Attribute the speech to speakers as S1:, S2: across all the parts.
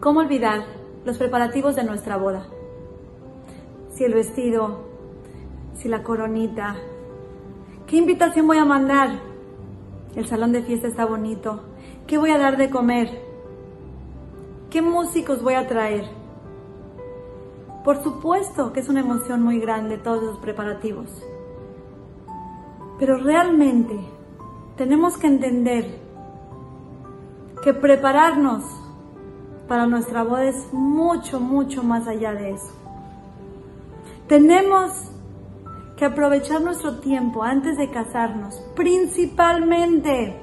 S1: ¿Cómo olvidar los preparativos de nuestra boda? Si el vestido, si la coronita, ¿qué invitación voy a mandar? El salón de fiesta está bonito. ¿Qué voy a dar de comer? ¿Qué músicos voy a traer? Por supuesto que es una emoción muy grande todos los preparativos. Pero realmente tenemos que entender que prepararnos para nuestra boda es mucho, mucho más allá de eso. Tenemos que aprovechar nuestro tiempo antes de casarnos, principalmente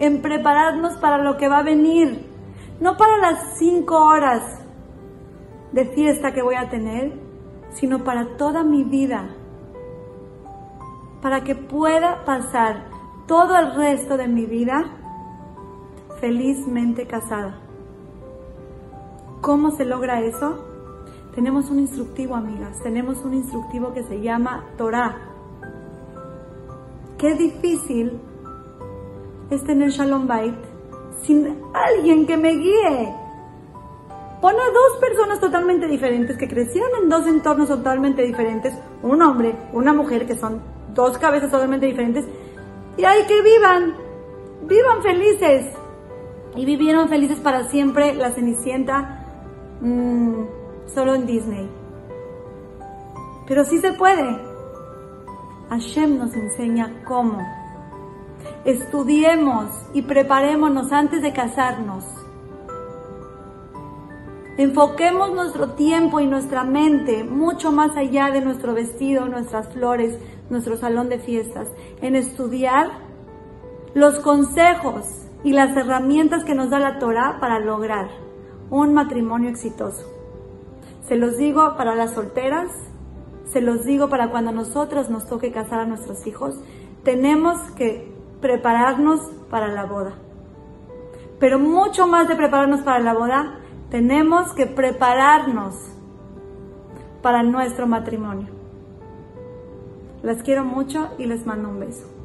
S1: en prepararnos para lo que va a venir, no para las cinco horas de fiesta que voy a tener, sino para toda mi vida, para que pueda pasar todo el resto de mi vida felizmente casada. ¿Cómo se logra eso? Tenemos un instructivo, amigas, tenemos un instructivo que se llama Torah. Qué difícil es tener Shalom Bait sin alguien que me guíe. Pon a dos personas totalmente diferentes que crecieron en dos entornos totalmente diferentes, un hombre, una mujer, que son dos cabezas totalmente diferentes, y hay que vivan, vivan felices. Y vivieron felices para siempre la Cenicienta mmm, solo en Disney. Pero sí se puede. Hashem nos enseña cómo. Estudiemos y preparémonos antes de casarnos. Enfoquemos nuestro tiempo y nuestra mente mucho más allá de nuestro vestido, nuestras flores, nuestro salón de fiestas, en estudiar los consejos y las herramientas que nos da la Torah para lograr un matrimonio exitoso. Se los digo para las solteras, se los digo para cuando nosotros nos toque casar a nuestros hijos, tenemos que prepararnos para la boda. Pero mucho más de prepararnos para la boda, tenemos que prepararnos para nuestro matrimonio. Las quiero mucho y les mando un beso.